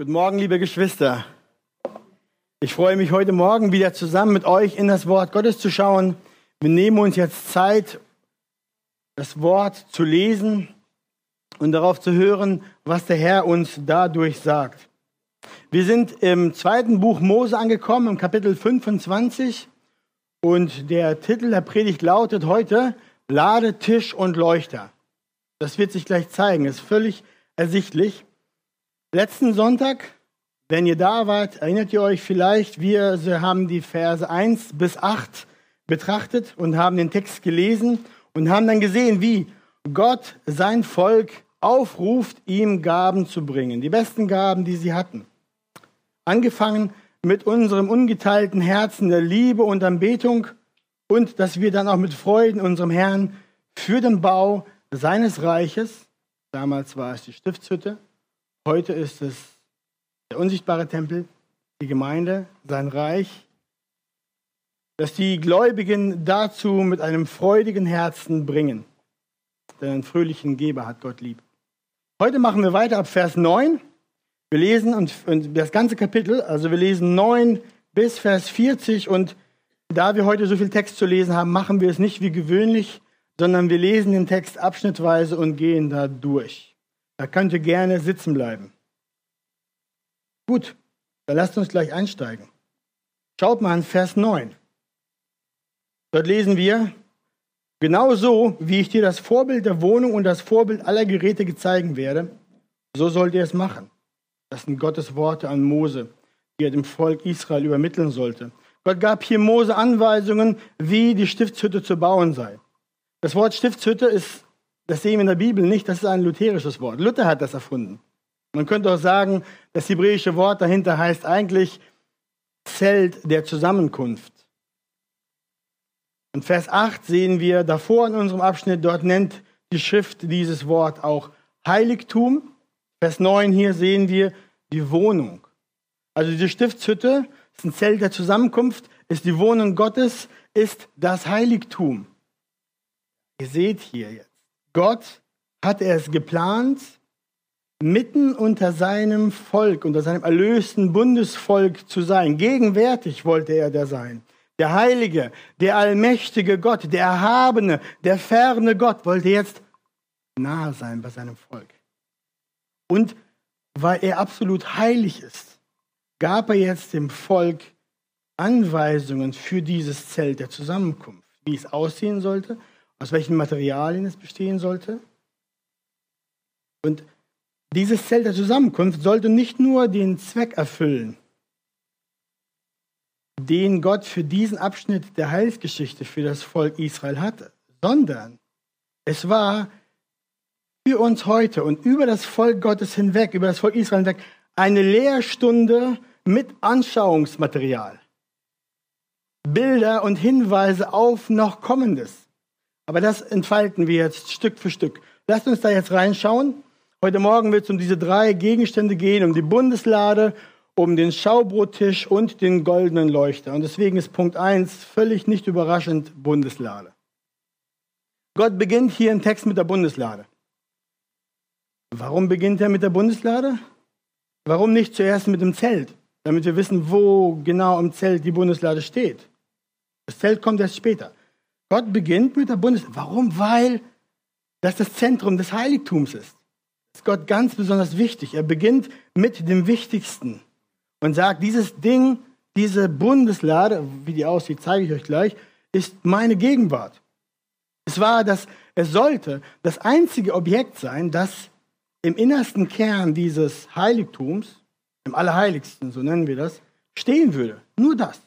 Guten Morgen, liebe Geschwister. Ich freue mich heute Morgen wieder zusammen mit euch in das Wort Gottes zu schauen. Wir nehmen uns jetzt Zeit, das Wort zu lesen und darauf zu hören, was der Herr uns dadurch sagt. Wir sind im zweiten Buch Mose angekommen, im Kapitel 25. Und der Titel der Predigt lautet heute Lade, Tisch und Leuchter. Das wird sich gleich zeigen, ist völlig ersichtlich. Letzten Sonntag, wenn ihr da wart, erinnert ihr euch vielleicht, wir haben die Verse 1 bis 8 betrachtet und haben den Text gelesen und haben dann gesehen, wie Gott sein Volk aufruft, ihm Gaben zu bringen, die besten Gaben, die sie hatten. Angefangen mit unserem ungeteilten Herzen der Liebe und Anbetung und dass wir dann auch mit Freuden unserem Herrn für den Bau seines Reiches, damals war es die Stiftshütte, Heute ist es der unsichtbare Tempel, die Gemeinde, sein Reich, dass die Gläubigen dazu mit einem freudigen Herzen bringen. Denn einen fröhlichen Geber hat Gott lieb. Heute machen wir weiter ab Vers 9. Wir lesen und, und das ganze Kapitel, also wir lesen 9 bis Vers 40 und da wir heute so viel Text zu lesen haben, machen wir es nicht wie gewöhnlich, sondern wir lesen den Text abschnittweise und gehen da durch. Da könnt ihr gerne sitzen bleiben. Gut, dann lasst uns gleich einsteigen. Schaut mal an Vers 9. Dort lesen wir, genau so, wie ich dir das Vorbild der Wohnung und das Vorbild aller Geräte zeigen werde, so sollt ihr es machen. Das sind Gottes Worte an Mose, die er dem Volk Israel übermitteln sollte. Gott gab hier Mose Anweisungen, wie die Stiftshütte zu bauen sei. Das Wort Stiftshütte ist das sehen wir in der Bibel nicht, das ist ein lutherisches Wort. Luther hat das erfunden. Man könnte auch sagen, das hebräische Wort dahinter heißt eigentlich Zelt der Zusammenkunft. In Vers 8 sehen wir davor in unserem Abschnitt, dort nennt die Schrift dieses Wort auch Heiligtum. Vers 9 hier sehen wir die Wohnung. Also diese Stiftshütte ist ein Zelt der Zusammenkunft, ist die Wohnung Gottes, ist das Heiligtum. Ihr seht hier jetzt. Gott hatte es geplant, mitten unter seinem Volk, unter seinem erlösten Bundesvolk zu sein. Gegenwärtig wollte er da sein. Der heilige, der allmächtige Gott, der erhabene, der ferne Gott wollte jetzt nahe sein bei seinem Volk. Und weil er absolut heilig ist, gab er jetzt dem Volk Anweisungen für dieses Zelt der Zusammenkunft, wie es aussehen sollte aus welchen Materialien es bestehen sollte. Und dieses Zelt der Zusammenkunft sollte nicht nur den Zweck erfüllen, den Gott für diesen Abschnitt der Heilsgeschichte für das Volk Israel hatte, sondern es war für uns heute und über das Volk Gottes hinweg, über das Volk Israel hinweg, eine Lehrstunde mit Anschauungsmaterial. Bilder und Hinweise auf noch Kommendes. Aber das entfalten wir jetzt Stück für Stück. Lasst uns da jetzt reinschauen. Heute Morgen wird es um diese drei Gegenstände gehen, um die Bundeslade, um den Schaubrottisch und den goldenen Leuchter. Und deswegen ist Punkt 1 völlig nicht überraschend Bundeslade. Gott beginnt hier im Text mit der Bundeslade. Warum beginnt er mit der Bundeslade? Warum nicht zuerst mit dem Zelt, damit wir wissen, wo genau im Zelt die Bundeslade steht? Das Zelt kommt erst später. Gott beginnt mit der Bundes. Warum? Weil das das Zentrum des Heiligtums ist. Das ist Gott ganz besonders wichtig. Er beginnt mit dem Wichtigsten und sagt, dieses Ding, diese Bundeslade, wie die aussieht, zeige ich euch gleich, ist meine Gegenwart. Es war das, es sollte das einzige Objekt sein, das im innersten Kern dieses Heiligtums, im Allerheiligsten, so nennen wir das, stehen würde. Nur das.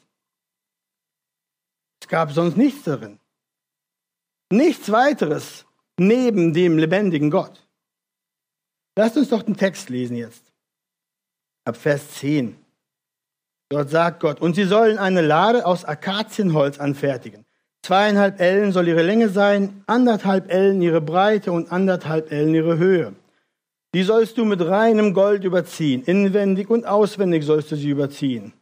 Es gab sonst nichts darin. Nichts weiteres neben dem lebendigen Gott. Lasst uns doch den Text lesen jetzt. Ab Vers 10. Dort sagt Gott, und sie sollen eine Lade aus Akazienholz anfertigen. Zweieinhalb Ellen soll ihre Länge sein, anderthalb Ellen ihre Breite und anderthalb Ellen ihre Höhe. Die sollst du mit reinem Gold überziehen, inwendig und auswendig sollst du sie überziehen.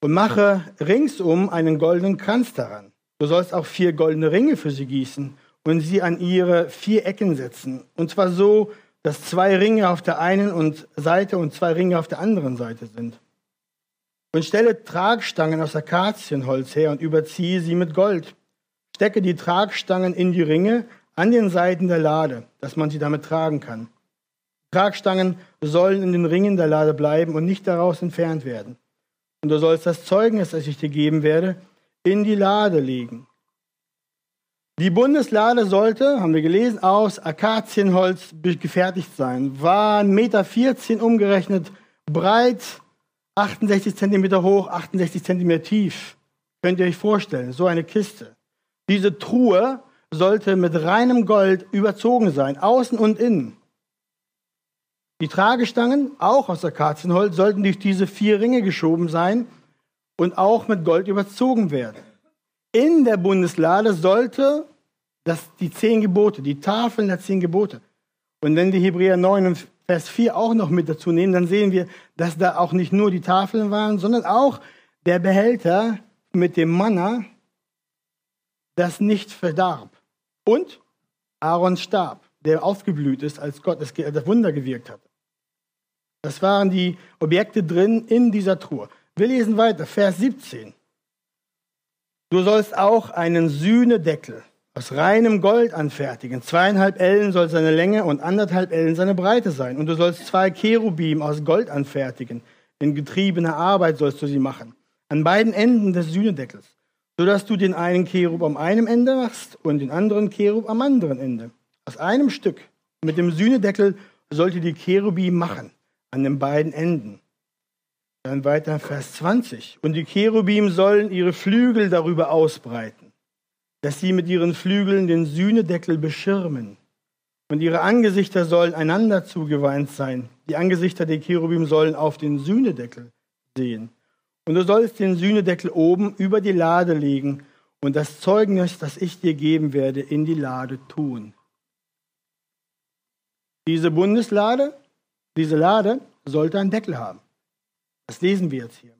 Und mache ringsum einen goldenen Kranz daran. Du sollst auch vier goldene Ringe für sie gießen und sie an ihre vier Ecken setzen. Und zwar so, dass zwei Ringe auf der einen Seite und zwei Ringe auf der anderen Seite sind. Und stelle Tragstangen aus Akazienholz her und überziehe sie mit Gold. Stecke die Tragstangen in die Ringe an den Seiten der Lade, dass man sie damit tragen kann. Tragstangen sollen in den Ringen der Lade bleiben und nicht daraus entfernt werden. Und du sollst das Zeugnis, das ich dir geben werde, in die Lade legen. Die Bundeslade sollte, haben wir gelesen, aus Akazienholz gefertigt sein. War 1,14 Meter umgerechnet breit, 68 Zentimeter hoch, 68 Zentimeter tief. Könnt ihr euch vorstellen, so eine Kiste. Diese Truhe sollte mit reinem Gold überzogen sein, außen und innen. Die Tragestangen, auch aus Akazienholz, sollten durch diese vier Ringe geschoben sein und auch mit Gold überzogen werden. In der Bundeslade sollte das, die zehn Gebote, die Tafeln der zehn Gebote. Und wenn wir Hebräer 9 und Vers 4 auch noch mit dazu nehmen, dann sehen wir, dass da auch nicht nur die Tafeln waren, sondern auch der Behälter mit dem Manna, das nicht verdarb. Und Aarons Stab, der aufgeblüht ist, als Gott das Wunder gewirkt hat. Das waren die Objekte drin in dieser Truhe. Wir lesen weiter, Vers 17. Du sollst auch einen Sühnedeckel aus reinem Gold anfertigen. Zweieinhalb Ellen soll seine Länge und anderthalb Ellen seine Breite sein. Und du sollst zwei Cherubim aus Gold anfertigen. In getriebener Arbeit sollst du sie machen. An beiden Enden des Sühnedeckels. Sodass du den einen Cherub am einen Ende machst und den anderen Cherub am anderen Ende. Aus einem Stück. Mit dem Sühnedeckel sollt ihr die Cherubim machen an den beiden Enden. Dann weiter Vers 20. Und die Cherubim sollen ihre Flügel darüber ausbreiten, dass sie mit ihren Flügeln den Sühnedeckel beschirmen. Und ihre Angesichter sollen einander zugewandt sein. Die Angesichter der Cherubim sollen auf den Sühnedeckel sehen. Und du sollst den Sühnedeckel oben über die Lade legen und das Zeugnis, das ich dir geben werde, in die Lade tun. Diese Bundeslade diese Lade sollte einen Deckel haben. Das lesen wir jetzt hier.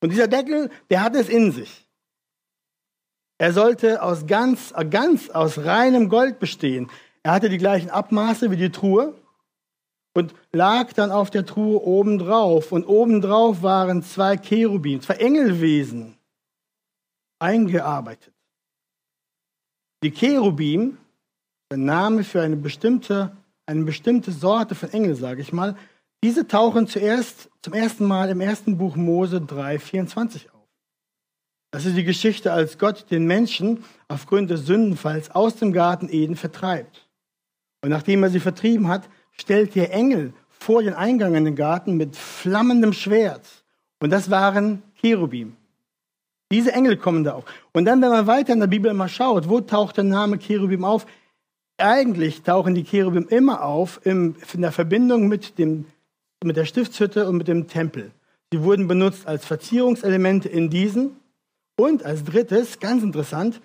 Und dieser Deckel, der hat es in sich. Er sollte aus ganz, ganz aus reinem Gold bestehen. Er hatte die gleichen Abmaße wie die Truhe und lag dann auf der Truhe obendrauf. Und obendrauf waren zwei Cherubim, zwei Engelwesen eingearbeitet. Die Cherubim, der Name für eine bestimmte eine bestimmte Sorte von Engel, sage ich mal, diese tauchen zuerst zum ersten Mal im ersten Buch Mose 3, 24 auf. Das ist die Geschichte, als Gott den Menschen aufgrund des Sündenfalls aus dem Garten Eden vertreibt. Und nachdem er sie vertrieben hat, stellt der Engel vor den Eingang in den Garten mit flammendem Schwert. Und das waren Cherubim. Diese Engel kommen da auf. Und dann, wenn man weiter in der Bibel mal schaut, wo taucht der Name Cherubim auf? eigentlich tauchen die Cherubim immer auf in der Verbindung mit, dem, mit der Stiftshütte und mit dem Tempel. Sie wurden benutzt als Verzierungselemente in diesen. Und als drittes, ganz interessant,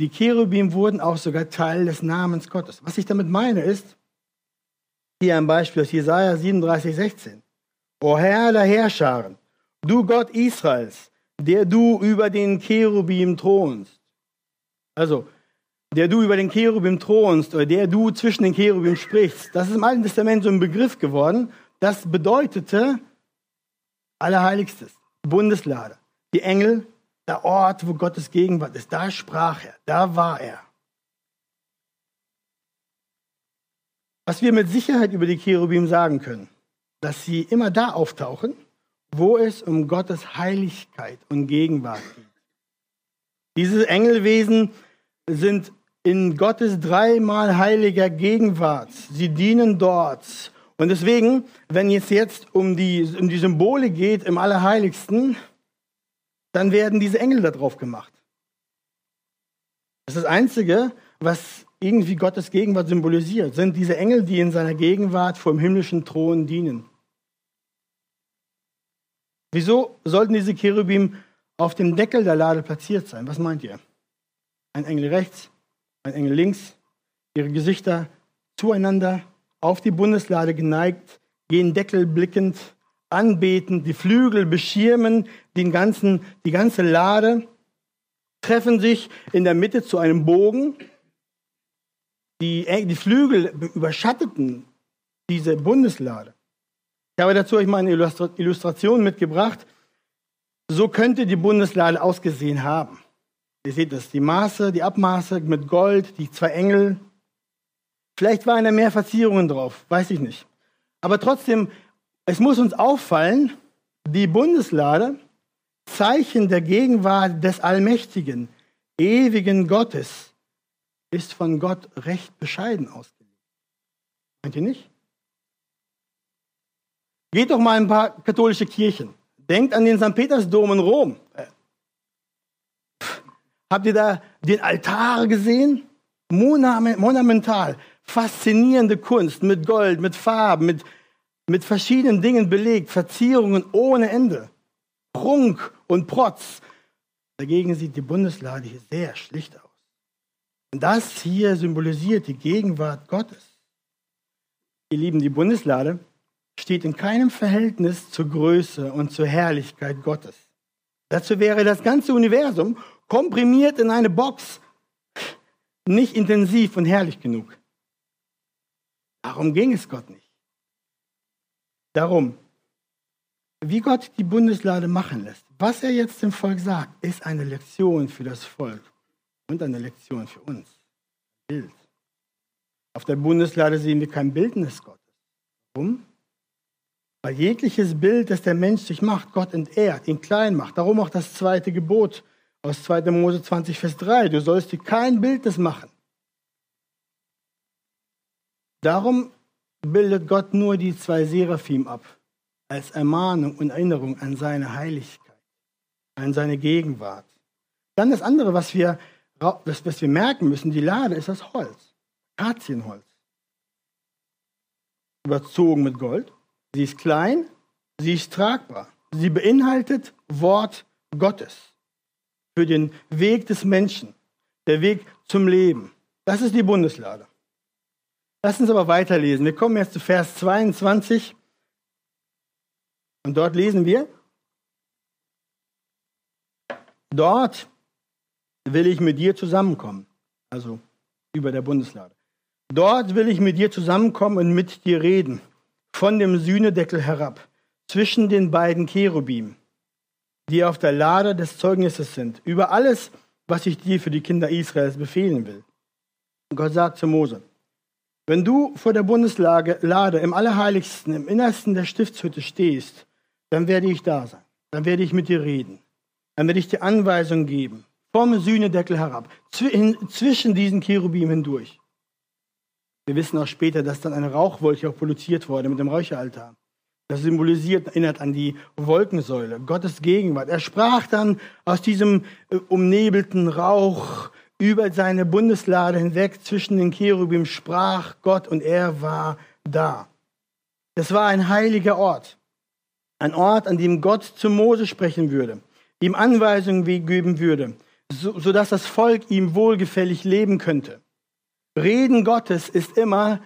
die Cherubim wurden auch sogar Teil des Namens Gottes. Was ich damit meine ist, hier ein Beispiel aus Jesaja 37, 16. O Herr der Herrscharen, du Gott Israels, der du über den Cherubim thronst. Also, der du über den Cherubim thronst oder der du zwischen den Cherubim sprichst. Das ist im Alten Testament so ein Begriff geworden. Das bedeutete Allerheiligstes, Bundeslade. Die Engel, der Ort, wo Gottes Gegenwart ist. Da sprach er, da war er. Was wir mit Sicherheit über die Cherubim sagen können, dass sie immer da auftauchen, wo es um Gottes Heiligkeit und Gegenwart geht. Diese Engelwesen sind in Gottes dreimal heiliger Gegenwart. Sie dienen dort. Und deswegen, wenn es jetzt um die, um die Symbole geht im Allerheiligsten, dann werden diese Engel da drauf gemacht. Das ist das Einzige, was irgendwie Gottes Gegenwart symbolisiert, sind diese Engel, die in seiner Gegenwart vor dem himmlischen Thron dienen. Wieso sollten diese Cherubim auf dem Deckel der Lade platziert sein? Was meint ihr? Ein Engel rechts, ein Engel links, ihre Gesichter zueinander, auf die Bundeslade geneigt, gehen Deckel blickend, anbeten, die Flügel beschirmen den ganzen, die ganze Lade, treffen sich in der Mitte zu einem Bogen. Die, die Flügel überschatteten diese Bundeslade. Ich habe dazu euch mal eine Illustration mitgebracht. So könnte die Bundeslade ausgesehen haben. Ihr seht das, die Maße, die Abmaße mit Gold, die zwei Engel. Vielleicht waren da mehr Verzierungen drauf, weiß ich nicht. Aber trotzdem, es muss uns auffallen, die Bundeslade, Zeichen der Gegenwart des Allmächtigen, ewigen Gottes, ist von Gott recht bescheiden ausgelegt. Meint ihr nicht? Geht doch mal in ein paar katholische Kirchen. Denkt an den St. Petersdom in Rom. Habt ihr da den Altar gesehen? Monumental, faszinierende Kunst mit Gold, mit Farben, mit, mit verschiedenen Dingen belegt, Verzierungen ohne Ende, Prunk und Protz. Dagegen sieht die Bundeslade hier sehr schlicht aus. Und das hier symbolisiert die Gegenwart Gottes. Ihr Lieben, die Bundeslade steht in keinem Verhältnis zur Größe und zur Herrlichkeit Gottes. Dazu wäre das ganze Universum komprimiert in eine Box nicht intensiv und herrlich genug. Darum ging es Gott nicht. Darum, wie Gott die Bundeslade machen lässt, was er jetzt dem Volk sagt, ist eine Lektion für das Volk und eine Lektion für uns. Bild. Auf der Bundeslade sehen wir kein Bildnis Gottes. Warum? Weil jegliches Bild, das der Mensch sich macht, Gott entehrt, ihn klein macht. Darum auch das zweite Gebot aus 2. Mose 20, Vers 3. Du sollst dir kein Bildnis machen. Darum bildet Gott nur die zwei Seraphim ab, als Ermahnung und Erinnerung an seine Heiligkeit, an seine Gegenwart. Dann das andere, was wir, was, was wir merken müssen, die Lade ist das Holz, Akazienholz. Überzogen mit Gold. Sie ist klein, sie ist tragbar. Sie beinhaltet Wort Gottes für den Weg des Menschen, der Weg zum Leben. Das ist die Bundeslade. Lass uns aber weiterlesen. Wir kommen jetzt zu Vers 22 und dort lesen wir, dort will ich mit dir zusammenkommen, also über der Bundeslade. Dort will ich mit dir zusammenkommen und mit dir reden von dem Sühnedeckel herab, zwischen den beiden Cherubim, die auf der Lade des Zeugnisses sind, über alles, was ich dir für die Kinder Israels befehlen will. Und Gott sagt zu Mose, wenn du vor der Bundeslade im Allerheiligsten, im Innersten der Stiftshütte stehst, dann werde ich da sein. Dann werde ich mit dir reden. Dann werde ich dir Anweisungen geben, vom Sühnedeckel herab, zwischen diesen Cherubim hindurch. Wir wissen auch später, dass dann eine Rauchwolke auch produziert wurde mit dem Räucheraltar. Das symbolisiert, erinnert an die Wolkensäule, Gottes Gegenwart. Er sprach dann aus diesem äh, umnebelten Rauch über seine Bundeslade hinweg zwischen den Cherubim, sprach Gott und er war da. Das war ein heiliger Ort. Ein Ort, an dem Gott zu Mose sprechen würde, ihm Anweisungen geben würde, sodass das Volk ihm wohlgefällig leben könnte. Reden Gottes ist immer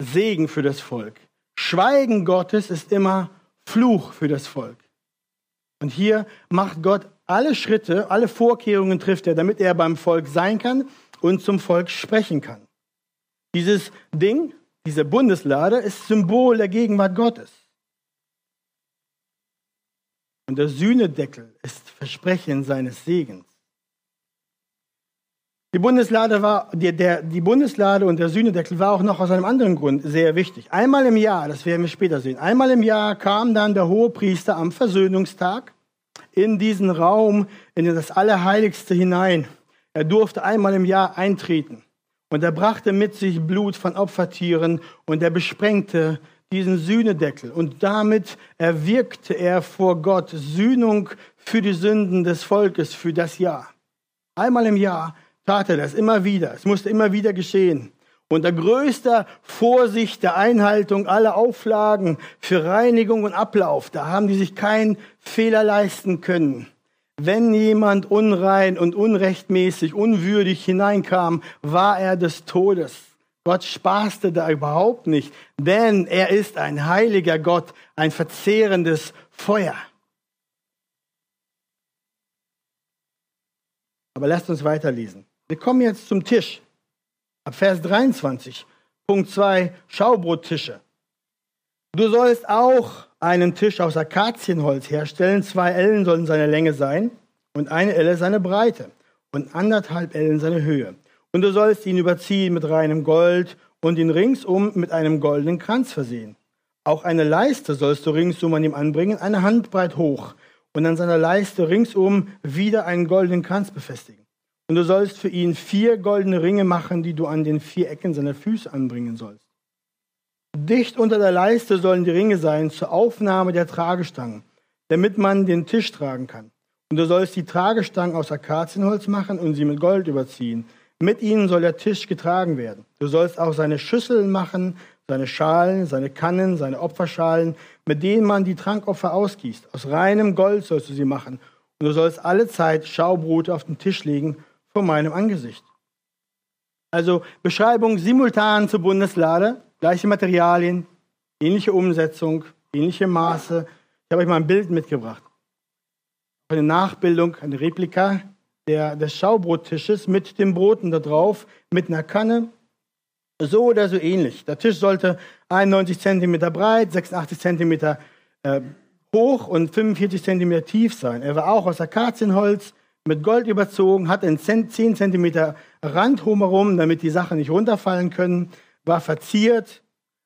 Segen für das Volk. Schweigen Gottes ist immer Fluch für das Volk. Und hier macht Gott alle Schritte, alle Vorkehrungen trifft er, damit er beim Volk sein kann und zum Volk sprechen kann. Dieses Ding, diese Bundeslade, ist Symbol der Gegenwart Gottes. Und der Sühnedeckel ist Versprechen seines Segens. Die Bundeslade, war, die, der, die Bundeslade und der Sühnedeckel war auch noch aus einem anderen Grund sehr wichtig. Einmal im Jahr, das werden wir später sehen, einmal im Jahr kam dann der Hohepriester am Versöhnungstag in diesen Raum, in das Allerheiligste hinein. Er durfte einmal im Jahr eintreten. Und er brachte mit sich Blut von Opfertieren und er besprengte diesen Sühnedeckel. Und damit erwirkte er vor Gott Sühnung für die Sünden des Volkes für das Jahr. Einmal im Jahr tat er das immer wieder. Es musste immer wieder geschehen. Unter größter Vorsicht der Einhaltung aller Auflagen für Reinigung und Ablauf, da haben die sich keinen Fehler leisten können. Wenn jemand unrein und unrechtmäßig, unwürdig hineinkam, war er des Todes. Gott spaßte da überhaupt nicht, denn er ist ein heiliger Gott, ein verzehrendes Feuer. Aber lasst uns weiterlesen. Wir kommen jetzt zum Tisch. Ab Vers 23, Punkt 2, Schaubrottische. Du sollst auch einen Tisch aus Akazienholz herstellen. Zwei Ellen sollen seine Länge sein und eine Elle seine Breite und anderthalb Ellen seine Höhe. Und du sollst ihn überziehen mit reinem Gold und ihn ringsum mit einem goldenen Kranz versehen. Auch eine Leiste sollst du ringsum an ihm anbringen, eine Handbreit hoch, und an seiner Leiste ringsum wieder einen goldenen Kranz befestigen. Und du sollst für ihn vier goldene Ringe machen, die du an den vier Ecken seiner Füße anbringen sollst. Dicht unter der Leiste sollen die Ringe sein zur Aufnahme der Tragestangen, damit man den Tisch tragen kann. Und du sollst die Tragestangen aus Akazienholz machen und sie mit Gold überziehen. Mit ihnen soll der Tisch getragen werden. Du sollst auch seine Schüsseln machen, seine Schalen, seine Kannen, seine Opferschalen, mit denen man die Trankopfer ausgießt. Aus reinem Gold sollst du sie machen. Und du sollst alle Zeit Schaubrote auf den Tisch legen vor meinem Angesicht. Also Beschreibung simultan zur Bundeslade, gleiche Materialien, ähnliche Umsetzung, ähnliche Maße. Ich habe euch mal ein Bild mitgebracht. Eine Nachbildung, eine Replika der, des Schaubrottisches mit den Broten da drauf, mit einer Kanne, so oder so ähnlich. Der Tisch sollte 91 cm breit, 86 cm äh, hoch und 45 cm tief sein. Er war auch aus Akazienholz mit Gold überzogen, hatte einen 10 cm Rand drumherum, damit die Sachen nicht runterfallen können, war verziert,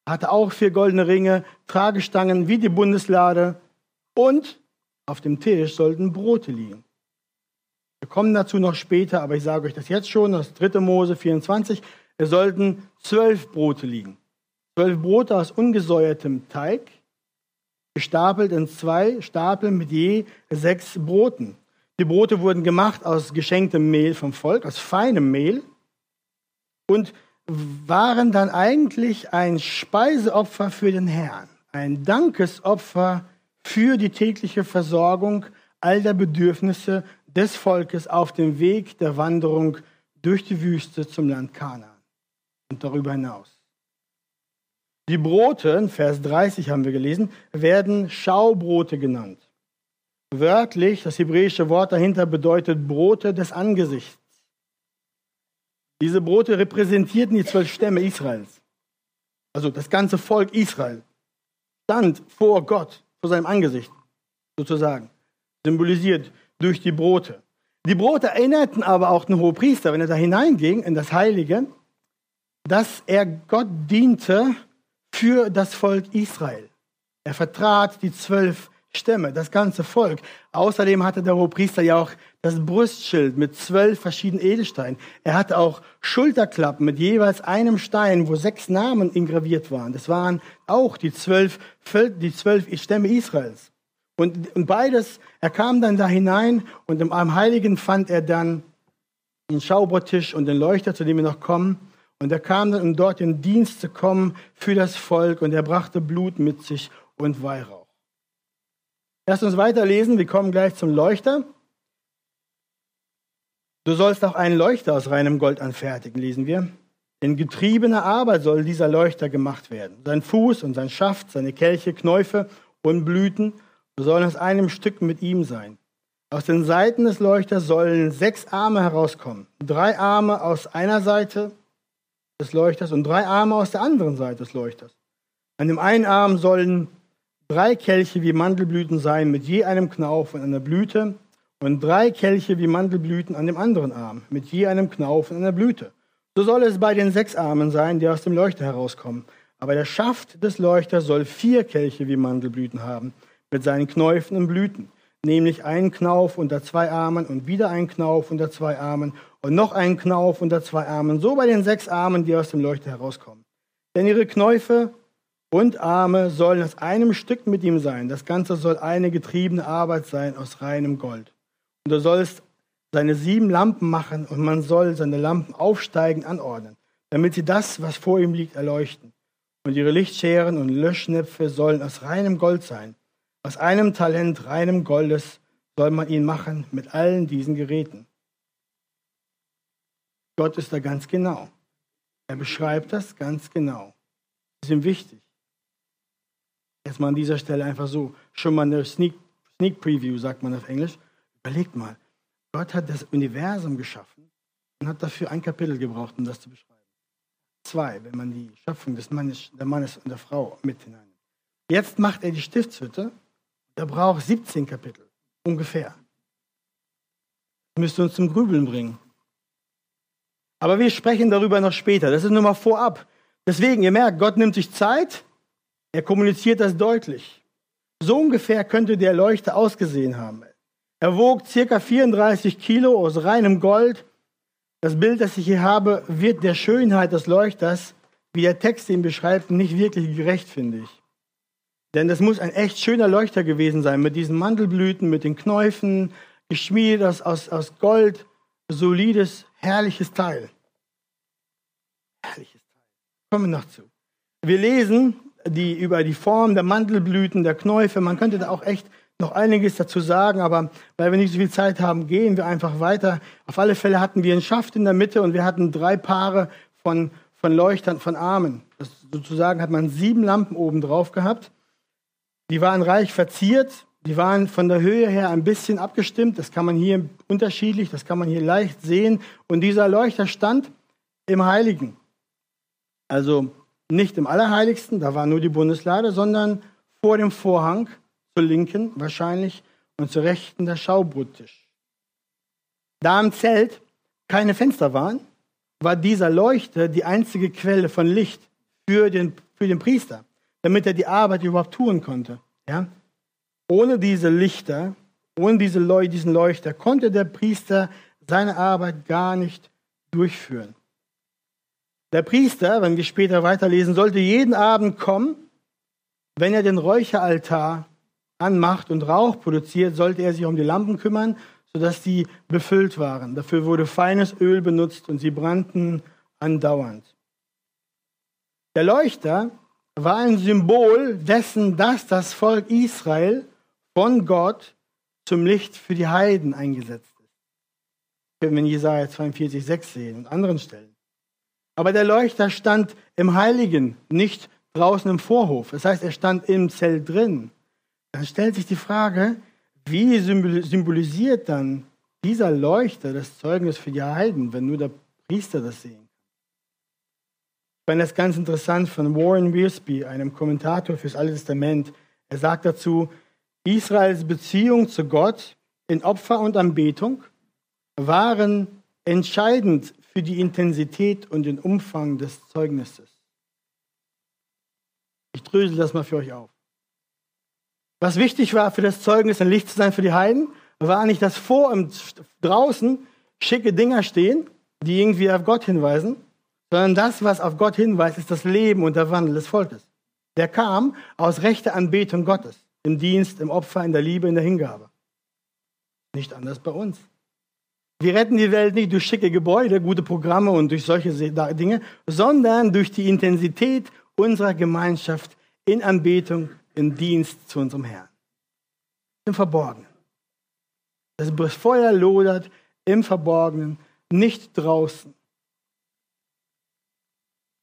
hatte auch vier goldene Ringe, Tragestangen wie die Bundeslade und auf dem Tisch sollten Brote liegen. Wir kommen dazu noch später, aber ich sage euch das jetzt schon, das 3. Mose 24. Es sollten zwölf Brote liegen. Zwölf Brote aus ungesäuertem Teig, gestapelt in zwei Stapeln mit je sechs Broten. Die Brote wurden gemacht aus geschenktem Mehl vom Volk, aus feinem Mehl und waren dann eigentlich ein Speiseopfer für den Herrn, ein Dankesopfer für die tägliche Versorgung all der Bedürfnisse des Volkes auf dem Weg der Wanderung durch die Wüste zum Land Kanaan und darüber hinaus. Die Brote, Vers 30 haben wir gelesen, werden Schaubrote genannt. Wörtlich, das hebräische Wort dahinter bedeutet Brote des Angesichts. Diese Brote repräsentierten die zwölf Stämme Israels. Also das ganze Volk Israel stand vor Gott, vor seinem Angesicht, sozusagen, symbolisiert durch die Brote. Die Brote erinnerten aber auch den Hohepriester, wenn er da hineinging in das Heilige, dass er Gott diente für das Volk Israel. Er vertrat die zwölf Stämme, das ganze Volk. Außerdem hatte der Hohepriester ja auch das Brustschild mit zwölf verschiedenen Edelsteinen. Er hatte auch Schulterklappen mit jeweils einem Stein, wo sechs Namen ingraviert waren. Das waren auch die zwölf, die zwölf Stämme Israels. Und, und beides, er kam dann da hinein und im Heiligen fand er dann den Schaubrottisch und den Leuchter, zu dem wir noch kommen. Und er kam dann, um dort in Dienst zu kommen für das Volk und er brachte Blut mit sich und Weihrauch. Lasst uns weiterlesen, wir kommen gleich zum Leuchter. Du sollst auch einen Leuchter aus reinem Gold anfertigen, lesen wir. In getriebener Arbeit soll dieser Leuchter gemacht werden. Sein Fuß und sein Schaft, seine Kelche, Knäufe und Blüten sollen aus einem Stück mit ihm sein. Aus den Seiten des Leuchters sollen sechs Arme herauskommen. Drei Arme aus einer Seite des Leuchters und drei Arme aus der anderen Seite des Leuchters. An dem einen Arm sollen drei Kelche wie Mandelblüten sein, mit je einem Knauf und einer Blüte, und drei Kelche wie Mandelblüten an dem anderen Arm, mit je einem Knauf und einer Blüte. So soll es bei den sechs Armen sein, die aus dem Leuchter herauskommen. Aber der Schaft des Leuchters soll vier Kelche wie Mandelblüten haben, mit seinen Knäufen und Blüten, nämlich einen Knauf unter zwei Armen und wieder einen Knauf unter zwei Armen und noch einen Knauf unter zwei Armen, so bei den sechs Armen, die aus dem Leuchter herauskommen. Denn ihre Knäufe und Arme sollen aus einem Stück mit ihm sein. Das Ganze soll eine getriebene Arbeit sein aus reinem Gold. Und du sollst seine sieben Lampen machen und man soll seine Lampen aufsteigen anordnen, damit sie das, was vor ihm liegt, erleuchten. Und ihre Lichtscheren und Löschnäpfe sollen aus reinem Gold sein. Aus einem Talent reinem Goldes soll man ihn machen mit allen diesen Geräten. Gott ist da ganz genau. Er beschreibt das ganz genau. Das ist ihm wichtig. Jetzt mal an dieser Stelle einfach so, schon mal eine Sneak, Sneak Preview, sagt man auf Englisch. Überlegt mal, Gott hat das Universum geschaffen und hat dafür ein Kapitel gebraucht, um das zu beschreiben. Zwei, wenn man die Schöpfung des Mannes, der Mannes und der Frau mit hineinnimmt. Jetzt macht er die Stiftshütte. Er braucht 17 Kapitel, ungefähr. Müsste uns zum Grübeln bringen. Aber wir sprechen darüber noch später. Das ist nur mal vorab. Deswegen, ihr merkt, Gott nimmt sich Zeit. Er kommuniziert das deutlich. So ungefähr könnte der Leuchter ausgesehen haben. Er wog circa 34 Kilo aus reinem Gold. Das Bild, das ich hier habe, wird der Schönheit des Leuchters, wie der Text ihn beschreibt, nicht wirklich gerecht, finde ich. Denn das muss ein echt schöner Leuchter gewesen sein, mit diesen Mandelblüten, mit den Knäufen, geschmiedet aus, aus, aus Gold, solides, herrliches Teil. Herrliches Teil. Kommen wir noch zu. Wir lesen die, über die Form der Mandelblüten, der Knäufe. Man könnte da auch echt noch einiges dazu sagen, aber weil wir nicht so viel Zeit haben, gehen wir einfach weiter. Auf alle Fälle hatten wir einen Schaft in der Mitte und wir hatten drei Paare von, von Leuchtern, von Armen. Das, sozusagen hat man sieben Lampen oben drauf gehabt. Die waren reich verziert, die waren von der Höhe her ein bisschen abgestimmt. Das kann man hier unterschiedlich, das kann man hier leicht sehen. Und dieser Leuchter stand im Heiligen. Also nicht im Allerheiligsten, da war nur die Bundeslade, sondern vor dem Vorhang, zur Linken wahrscheinlich, und zur Rechten der Schaubruttisch. Da im Zelt keine Fenster waren, war dieser Leuchter die einzige Quelle von Licht für den, für den Priester, damit er die Arbeit überhaupt tun konnte. Ja? Ohne diese Lichter, ohne diese Leu diesen Leuchter konnte der Priester seine Arbeit gar nicht durchführen. Der Priester, wenn wir später weiterlesen, sollte jeden Abend kommen, wenn er den Räucheraltar anmacht und Rauch produziert, sollte er sich um die Lampen kümmern, sodass sie befüllt waren. Dafür wurde feines Öl benutzt und sie brannten andauernd. Der Leuchter war ein Symbol dessen, dass das Volk Israel von Gott zum Licht für die Heiden eingesetzt ist. Können wir in Jesaja 42, 6 sehen und anderen Stellen. Aber der Leuchter stand im Heiligen, nicht draußen im Vorhof. Das heißt, er stand im Zelt drin. Dann stellt sich die Frage, wie symbolisiert dann dieser Leuchter das Zeugnis für die Heiden, wenn nur der Priester das sehen kann? Ich fand das ganz interessant von Warren Wiersbe, einem Kommentator fürs Alte Testament. Er sagt dazu, Israels Beziehung zu Gott in Opfer und Anbetung waren entscheidend für die Intensität und den Umfang des Zeugnisses. Ich drösel das mal für euch auf. Was wichtig war für das Zeugnis, ein Licht zu sein für die Heiden, war nicht, dass vor und draußen schicke Dinger stehen, die irgendwie auf Gott hinweisen, sondern das, was auf Gott hinweist, ist das Leben und der Wandel des Volkes. Der kam aus rechter Anbetung Gottes, im Dienst, im Opfer, in der Liebe, in der Hingabe. Nicht anders bei uns. Wir retten die Welt nicht durch schicke Gebäude, gute Programme und durch solche Dinge, sondern durch die Intensität unserer Gemeinschaft in Anbetung, in Dienst zu unserem Herrn. Im Verborgenen. Das Feuer lodert im Verborgenen, nicht draußen.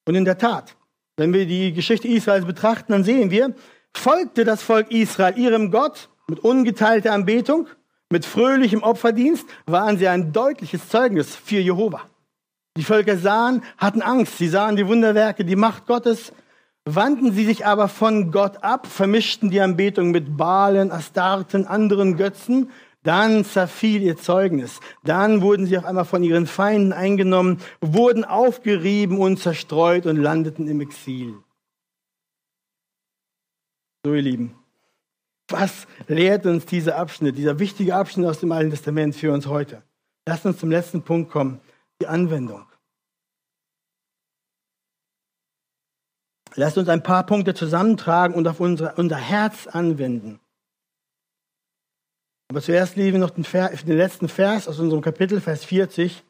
Und in der Tat, wenn wir die Geschichte Israels betrachten, dann sehen wir, folgte das Volk Israel ihrem Gott mit ungeteilter Anbetung mit fröhlichem Opferdienst waren sie ein deutliches Zeugnis für Jehova. Die Völker sahen, hatten Angst, sie sahen die Wunderwerke, die Macht Gottes, wandten sie sich aber von Gott ab, vermischten die Anbetung mit Balen, Astarten, anderen Götzen, dann zerfiel ihr Zeugnis. Dann wurden sie auf einmal von ihren Feinden eingenommen, wurden aufgerieben und zerstreut und landeten im Exil. So, ihr Lieben, was lehrt uns dieser Abschnitt, dieser wichtige Abschnitt aus dem Alten Testament für uns heute? Lass uns zum letzten Punkt kommen, die Anwendung. Lasst uns ein paar Punkte zusammentragen und auf unsere, unser Herz anwenden. Aber zuerst lesen wir noch den, den letzten Vers aus unserem Kapitel, Vers 40.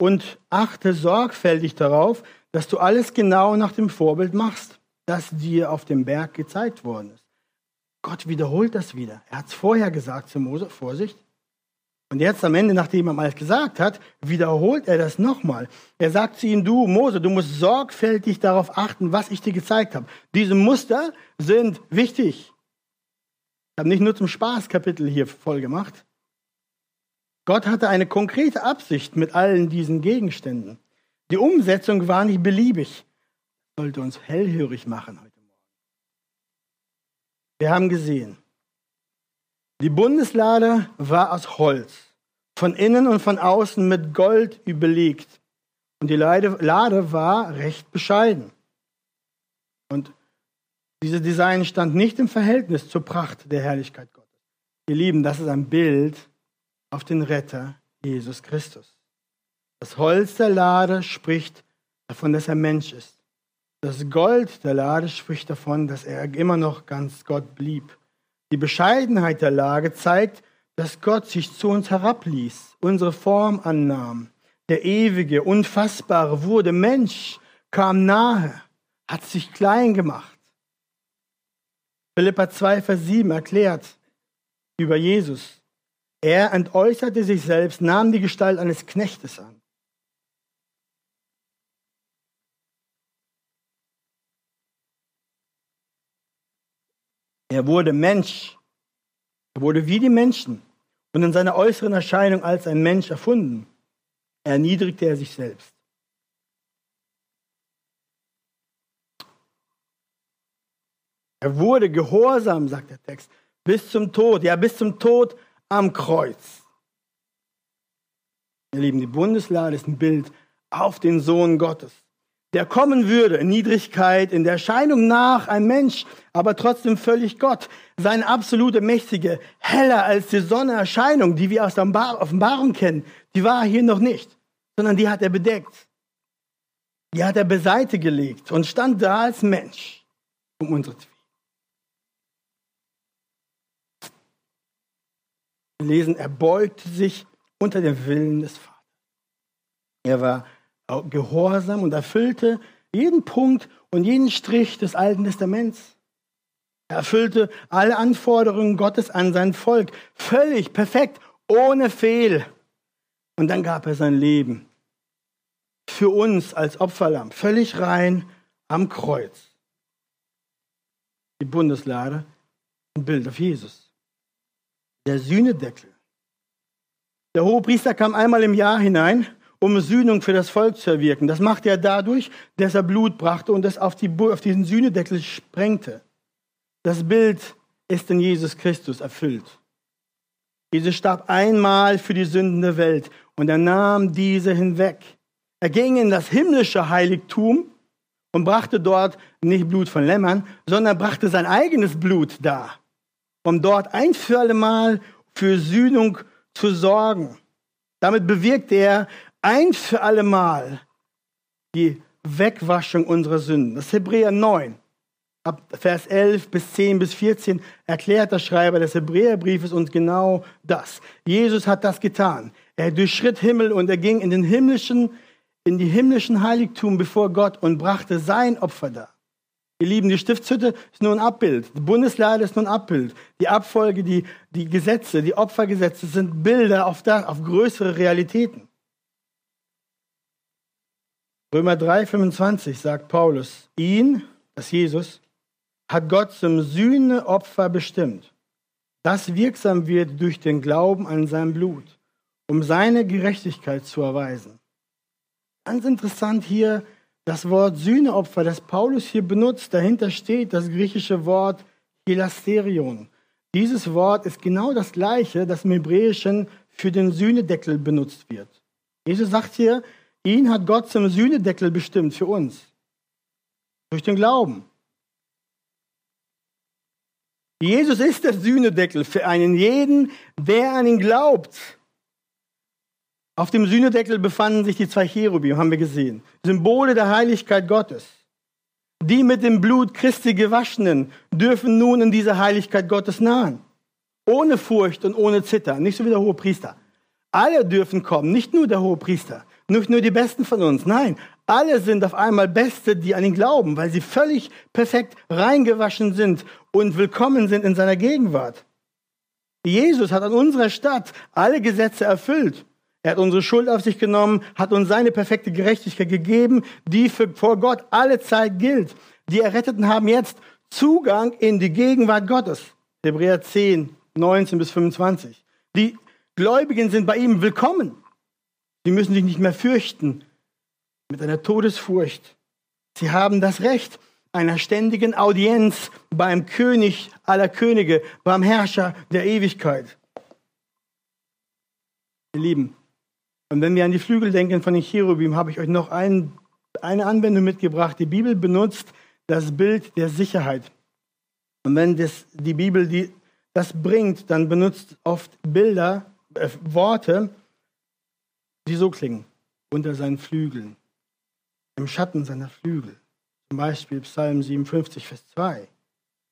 Und achte sorgfältig darauf, dass du alles genau nach dem Vorbild machst, das dir auf dem Berg gezeigt worden ist. Gott wiederholt das wieder. Er hat es vorher gesagt zu Mose, Vorsicht. Und jetzt am Ende, nachdem er alles gesagt hat, wiederholt er das nochmal. Er sagt zu ihm, du Mose, du musst sorgfältig darauf achten, was ich dir gezeigt habe. Diese Muster sind wichtig. Ich habe nicht nur zum Spaß Kapitel hier voll gemacht. Gott hatte eine konkrete Absicht mit allen diesen Gegenständen. Die Umsetzung war nicht beliebig. Sollte uns hellhörig machen heute. Wir haben gesehen, die Bundeslade war aus Holz, von innen und von außen mit Gold überlegt. Und die Lade war recht bescheiden. Und dieses Design stand nicht im Verhältnis zur Pracht der Herrlichkeit Gottes. Ihr Lieben, das ist ein Bild auf den Retter Jesus Christus. Das Holz der Lade spricht davon, dass er Mensch ist. Das Gold der Lade spricht davon, dass er immer noch ganz Gott blieb. Die Bescheidenheit der Lage zeigt, dass Gott sich zu uns herabließ, unsere Form annahm. Der ewige, unfassbare wurde Mensch, kam nahe, hat sich klein gemacht. Philippa 2, Vers 7 erklärt über Jesus. Er entäußerte sich selbst, nahm die Gestalt eines Knechtes an. Er wurde Mensch. Er wurde wie die Menschen und in seiner äußeren Erscheinung als ein Mensch erfunden. Erniedrigte er sich selbst. Er wurde gehorsam, sagt der Text, bis zum Tod, ja bis zum Tod am Kreuz. Ihr Lieben, die Bundeslade ist ein Bild auf den Sohn Gottes der kommen würde in Niedrigkeit, in der Erscheinung nach ein Mensch, aber trotzdem völlig Gott. Seine absolute mächtige, heller als die Sonne Erscheinung, die wir aus der Offenbarung kennen, die war hier noch nicht, sondern die hat er bedeckt. Die hat er beiseite gelegt und stand da als Mensch um unsere Zwiebeln. Wir lesen, er beugte sich unter den Willen des Vaters. Er war gehorsam und erfüllte jeden Punkt und jeden Strich des Alten Testaments. Er erfüllte alle Anforderungen Gottes an sein Volk. Völlig perfekt, ohne Fehl. Und dann gab er sein Leben für uns als Opferlamm, völlig rein am Kreuz. Die Bundeslade, ein Bild auf Jesus. Der Sühnedeckel. Der Hohepriester kam einmal im Jahr hinein um Sühnung für das Volk zu erwirken. Das machte er dadurch, dass er Blut brachte und es auf, die, auf diesen Sühnedeckel sprengte. Das Bild ist in Jesus Christus erfüllt. Jesus starb einmal für die Sünden der Welt und er nahm diese hinweg. Er ging in das himmlische Heiligtum und brachte dort nicht Blut von Lämmern, sondern brachte sein eigenes Blut da, um dort ein für alle Mal für Sühnung zu sorgen. Damit bewirkte er ein für alle Mal die Wegwaschung unserer Sünden. Das Hebräer 9. Ab Vers 11 bis 10 bis 14 erklärt der Schreiber des Hebräerbriefes uns genau das. Jesus hat das getan. Er durchschritt Himmel und er ging in den himmlischen, in die himmlischen Heiligtum bevor Gott und brachte sein Opfer dar. Ihr Lieben, die Stiftshütte ist nur ein Abbild. Die Bundeslade ist nur ein Abbild. Die Abfolge, die, die Gesetze, die Opfergesetze sind Bilder auf, das, auf größere Realitäten. Römer 3, 25 sagt Paulus, ihn, das Jesus, hat Gott zum Sühneopfer bestimmt, das wirksam wird durch den Glauben an sein Blut, um seine Gerechtigkeit zu erweisen. Ganz interessant hier das Wort Sühneopfer, das Paulus hier benutzt, dahinter steht das griechische Wort Hilasterion. Dieses Wort ist genau das gleiche, das im Hebräischen für den Sühnedeckel benutzt wird. Jesus sagt hier, Ihn hat Gott zum Sühnedeckel bestimmt für uns. Durch den Glauben. Jesus ist der Sühnedeckel für einen jeden, der an ihn glaubt. Auf dem Sühnedeckel befanden sich die zwei Cherubim, haben wir gesehen. Symbole der Heiligkeit Gottes. Die mit dem Blut Christi gewaschenen dürfen nun in diese Heiligkeit Gottes nahen. Ohne Furcht und ohne Zittern. Nicht so wie der hohe Priester. Alle dürfen kommen, nicht nur der hohe Priester. Nicht nur die Besten von uns, nein, alle sind auf einmal Beste, die an ihn glauben, weil sie völlig perfekt reingewaschen sind und willkommen sind in seiner Gegenwart. Jesus hat an unserer Stadt alle Gesetze erfüllt. Er hat unsere Schuld auf sich genommen, hat uns seine perfekte Gerechtigkeit gegeben, die für, vor Gott alle Zeit gilt. Die Erretteten haben jetzt Zugang in die Gegenwart Gottes. Hebräer 10, 19 bis 25. Die Gläubigen sind bei ihm willkommen. Sie müssen sich nicht mehr fürchten mit einer Todesfurcht. Sie haben das Recht, einer ständigen Audienz beim König aller Könige, beim Herrscher der Ewigkeit. Ihr Lieben, und wenn wir an die Flügel denken von den Cherubim, habe ich euch noch ein, eine Anwendung mitgebracht. Die Bibel benutzt das Bild der Sicherheit. Und wenn das, die Bibel die, das bringt, dann benutzt oft Bilder, äh, Worte, die so klingen. Unter seinen Flügeln, im Schatten seiner Flügel. Zum Beispiel Psalm 57, Vers 2.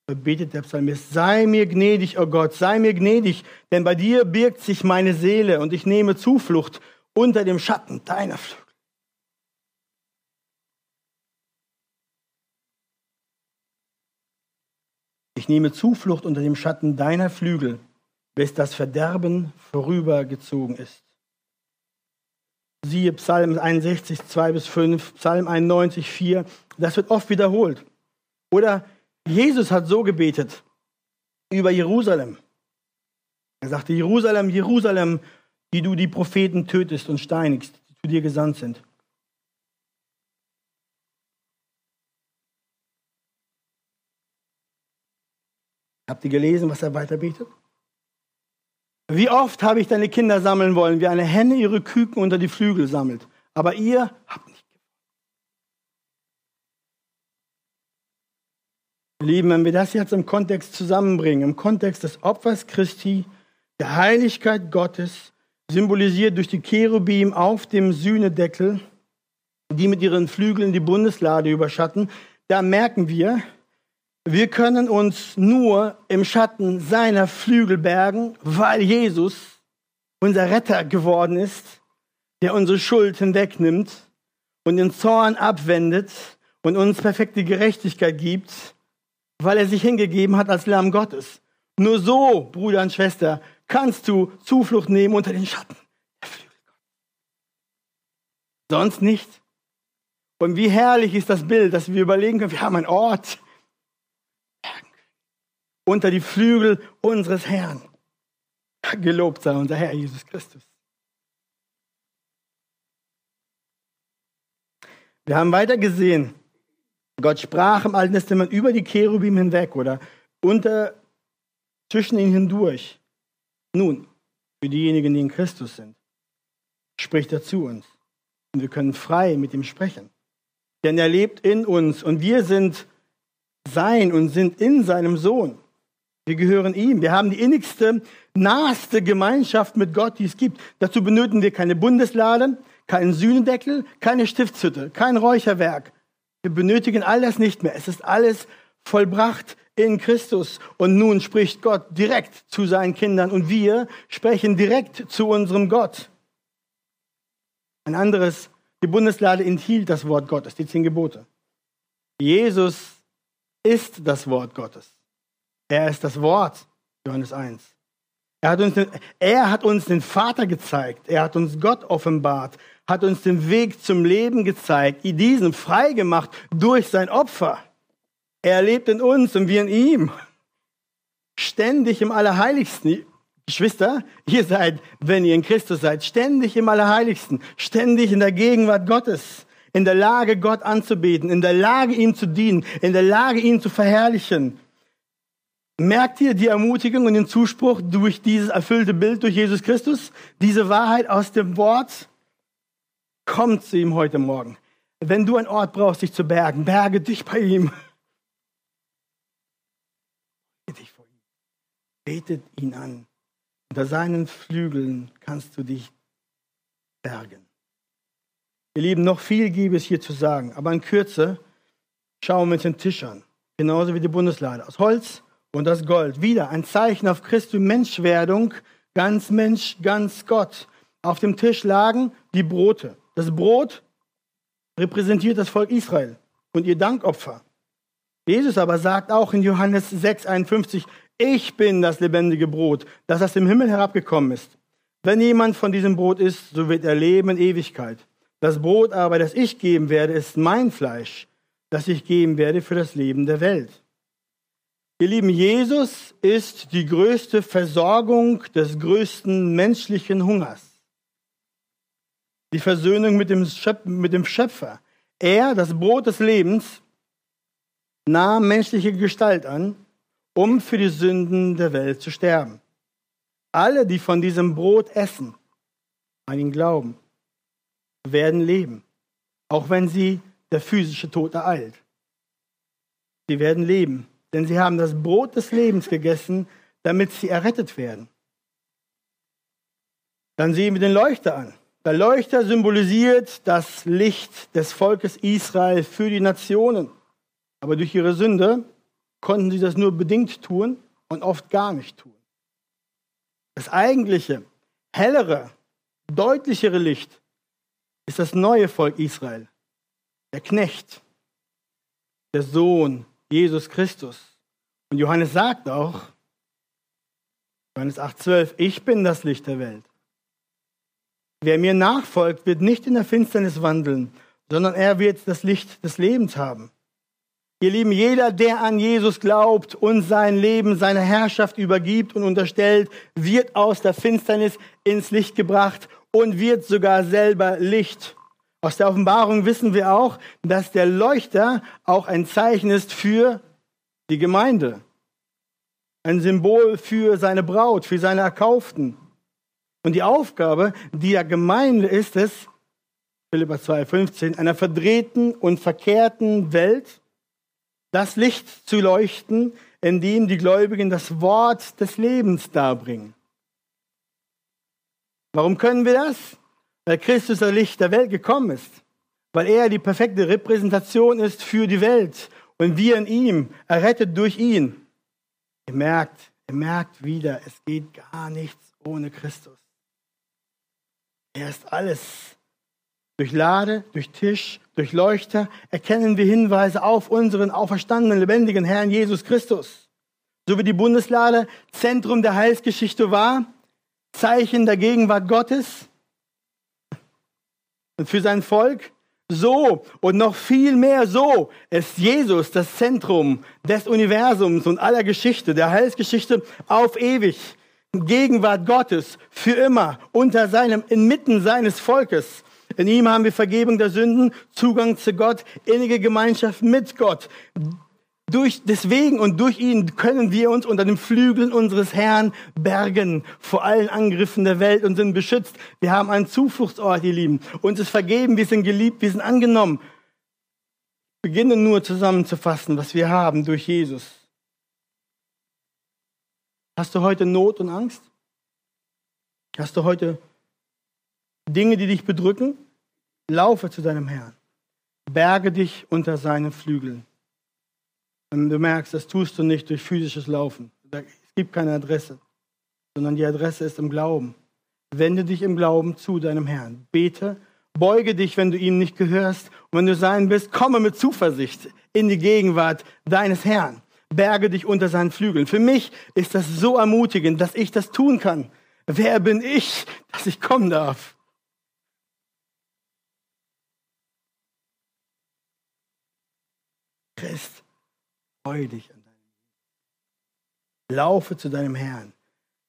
Da betet der Psalmist, sei mir gnädig, o oh Gott, sei mir gnädig, denn bei dir birgt sich meine Seele und ich nehme Zuflucht unter dem Schatten deiner Flügel. Ich nehme Zuflucht unter dem Schatten deiner Flügel, bis das Verderben vorübergezogen ist. Siehe Psalm 61, 2 bis 5, Psalm 91, 4. Das wird oft wiederholt. Oder Jesus hat so gebetet über Jerusalem. Er sagte, Jerusalem, Jerusalem, die du die Propheten tötest und steinigst, die zu dir gesandt sind. Habt ihr gelesen, was er weiter betet? Wie oft habe ich deine Kinder sammeln wollen, wie eine Henne ihre Küken unter die Flügel sammelt. Aber ihr habt nicht Lieben, wenn wir das jetzt im Kontext zusammenbringen, im Kontext des Opfers Christi, der Heiligkeit Gottes, symbolisiert durch die Cherubim auf dem Sühnedeckel, die mit ihren Flügeln die Bundeslade überschatten, da merken wir, wir können uns nur im Schatten seiner Flügel bergen, weil Jesus unser Retter geworden ist, der unsere Schuld hinwegnimmt und den Zorn abwendet und uns perfekte Gerechtigkeit gibt, weil er sich hingegeben hat als Lamm Gottes. Nur so, Bruder und Schwester, kannst du Zuflucht nehmen unter den Schatten der Flügel Gottes. Sonst nicht. Und wie herrlich ist das Bild, dass wir überlegen können, wir haben einen Ort, unter die Flügel unseres Herrn. Gelobt sei unser Herr Jesus Christus. Wir haben weiter gesehen, Gott sprach im Alten Testament über die Cherubim hinweg oder unter, zwischen ihnen hindurch. Nun, für diejenigen, die in Christus sind, spricht er zu uns. Und wir können frei mit ihm sprechen. Denn er lebt in uns und wir sind sein und sind in seinem Sohn. Wir gehören ihm. Wir haben die innigste, naheste Gemeinschaft mit Gott, die es gibt. Dazu benötigen wir keine Bundeslade, keinen Sühnendeckel, keine Stiftshütte, kein Räucherwerk. Wir benötigen all das nicht mehr. Es ist alles vollbracht in Christus. Und nun spricht Gott direkt zu seinen Kindern und wir sprechen direkt zu unserem Gott. Ein anderes, die Bundeslade enthielt das Wort Gottes, die zehn Gebote. Jesus ist das Wort Gottes. Er ist das Wort, Johannes 1. Er hat, uns den, er hat uns den Vater gezeigt. Er hat uns Gott offenbart, hat uns den Weg zum Leben gezeigt, diesen frei gemacht durch sein Opfer. Er lebt in uns und wir in ihm. Ständig im Allerheiligsten. Geschwister, ihr seid, wenn ihr in Christus seid, ständig im Allerheiligsten, ständig in der Gegenwart Gottes, in der Lage, Gott anzubeten, in der Lage, ihm zu dienen, in der Lage, ihn zu verherrlichen. Merkt ihr die Ermutigung und den Zuspruch durch dieses erfüllte Bild durch Jesus Christus? Diese Wahrheit aus dem Wort kommt zu ihm heute Morgen. Wenn du einen Ort brauchst, dich zu bergen, berge dich bei ihm. Dich vor ihm. Betet ihn an. Unter seinen Flügeln kannst du dich bergen. Ihr Lieben, noch viel gäbe es hier zu sagen, aber in Kürze schauen wir uns den Tisch an. Genauso wie die Bundeslade. Aus Holz, und das Gold. Wieder ein Zeichen auf Christi Menschwerdung, ganz Mensch, ganz Gott. Auf dem Tisch lagen die Brote. Das Brot repräsentiert das Volk Israel und ihr Dankopfer. Jesus aber sagt auch in Johannes 6,51, ich bin das lebendige Brot, das aus dem Himmel herabgekommen ist. Wenn jemand von diesem Brot isst, so wird er leben in Ewigkeit. Das Brot aber, das ich geben werde, ist mein Fleisch, das ich geben werde für das Leben der Welt. Ihr Lieben, Jesus ist die größte Versorgung des größten menschlichen Hungers. Die Versöhnung mit dem, Schöpfer. Er, das Brot des Lebens, nahm menschliche Gestalt an, um für die Sünden der Welt zu sterben. Alle, die von diesem Brot essen, an ihn glauben, werden leben, auch wenn sie der physische Tod ereilt. Sie werden leben, denn sie haben das Brot des Lebens gegessen, damit sie errettet werden. Dann sehen wir den Leuchter an. Der Leuchter symbolisiert das Licht des Volkes Israel für die Nationen. Aber durch ihre Sünde konnten sie das nur bedingt tun und oft gar nicht tun. Das eigentliche, hellere, deutlichere Licht ist das neue Volk Israel, der Knecht, der Sohn Jesus Christus. Und Johannes sagt auch, Johannes 8,12, ich bin das Licht der Welt. Wer mir nachfolgt, wird nicht in der Finsternis wandeln, sondern er wird das Licht des Lebens haben. Ihr Lieben, jeder, der an Jesus glaubt und sein Leben, seine Herrschaft übergibt und unterstellt, wird aus der Finsternis ins Licht gebracht und wird sogar selber Licht. Aus der Offenbarung wissen wir auch, dass der Leuchter auch ein Zeichen ist für die Gemeinde. Ein Symbol für seine Braut, für seine Erkauften. Und die Aufgabe der Gemeinde ist es, Philippa 2,15, einer verdrehten und verkehrten Welt das Licht zu leuchten, in dem die Gläubigen das Wort des Lebens darbringen. Warum können wir das? Weil Christus das Licht der Welt gekommen ist. Weil er die perfekte Repräsentation ist für die Welt. Und wir in ihm, errettet durch ihn. Ihr merkt, ihr merkt wieder, es geht gar nichts ohne Christus. Er ist alles. Durch Lade, durch Tisch, durch Leuchter erkennen wir Hinweise auf unseren auferstandenen, lebendigen Herrn Jesus Christus. So wie die Bundeslade Zentrum der Heilsgeschichte war, Zeichen der Gegenwart Gottes für sein Volk, so und noch viel mehr so ist Jesus das Zentrum des Universums und aller Geschichte, der Heilsgeschichte auf ewig. Gegenwart Gottes für immer unter seinem, inmitten seines Volkes. In ihm haben wir Vergebung der Sünden, Zugang zu Gott, innige Gemeinschaft mit Gott. Durch, deswegen und durch ihn können wir uns unter den Flügeln unseres Herrn bergen vor allen Angriffen der Welt und sind beschützt. Wir haben einen Zufluchtsort, ihr Lieben. Uns ist vergeben, wir sind geliebt, wir sind angenommen. Beginnen nur zusammenzufassen, was wir haben durch Jesus. Hast du heute Not und Angst? Hast du heute Dinge, die dich bedrücken? Laufe zu deinem Herrn. Berge dich unter seinen Flügeln. Und du merkst, das tust du nicht durch physisches Laufen. Es gibt keine Adresse, sondern die Adresse ist im Glauben. Wende dich im Glauben zu deinem Herrn. Bete, beuge dich, wenn du ihm nicht gehörst. Und wenn du sein bist, komme mit Zuversicht in die Gegenwart deines Herrn berge dich unter seinen Flügeln. Für mich ist das so ermutigend, dass ich das tun kann. Wer bin ich, dass ich kommen darf? Christ, freu dich an deinem Laufe zu deinem Herrn.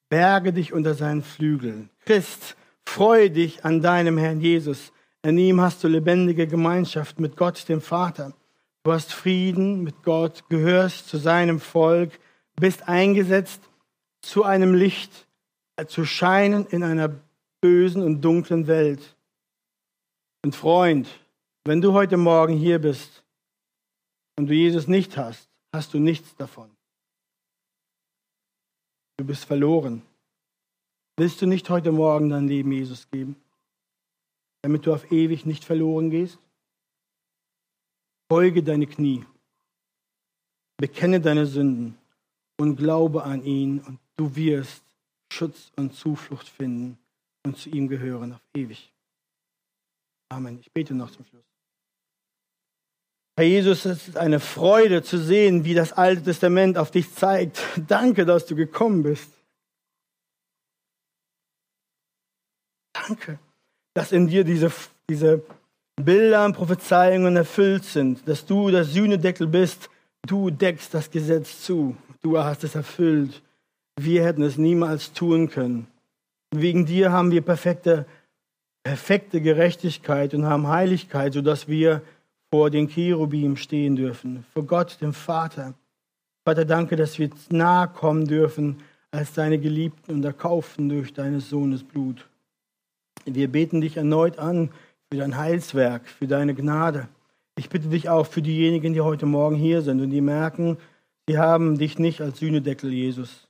Berge dich unter seinen Flügeln. Christ, freu dich an deinem Herrn Jesus. In ihm hast du lebendige Gemeinschaft mit Gott, dem Vater. Du hast Frieden mit Gott, gehörst zu seinem Volk, bist eingesetzt zu einem Licht, äh, zu scheinen in einer bösen und dunklen Welt. Und Freund, wenn du heute Morgen hier bist und du Jesus nicht hast, hast du nichts davon. Du bist verloren. Willst du nicht heute Morgen dein Leben Jesus geben, damit du auf ewig nicht verloren gehst? Beuge deine Knie, bekenne deine Sünden und glaube an ihn und du wirst Schutz und Zuflucht finden und zu ihm gehören auf ewig. Amen. Ich bete noch zum Schluss. Herr Jesus, es ist eine Freude zu sehen, wie das Alte Testament auf dich zeigt. Danke, dass du gekommen bist. Danke, dass in dir diese, diese Bilder und Prophezeiungen erfüllt sind, dass du der Sühnedeckel bist, du deckst das Gesetz zu, du hast es erfüllt. Wir hätten es niemals tun können. Wegen dir haben wir perfekte, perfekte Gerechtigkeit und haben Heiligkeit, sodass wir vor den Cherubim stehen dürfen, vor Gott, dem Vater. Vater, danke, dass wir nahe kommen dürfen als deine Geliebten und erkaufen durch deines Sohnes Blut. Wir beten dich erneut an für dein Heilswerk, für deine Gnade. Ich bitte dich auch für diejenigen, die heute Morgen hier sind und die merken, sie haben dich nicht als Sühnedeckel, Jesus,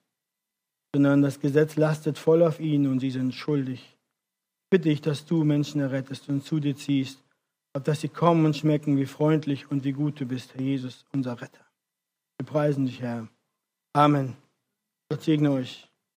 sondern das Gesetz lastet voll auf ihnen und sie sind schuldig. Bitte ich, dass du Menschen errettest und zu dir ziehst, auf dass sie kommen und schmecken, wie freundlich und wie gut du bist, Herr Jesus, unser Retter. Wir preisen dich, Herr. Amen. Gott segne euch.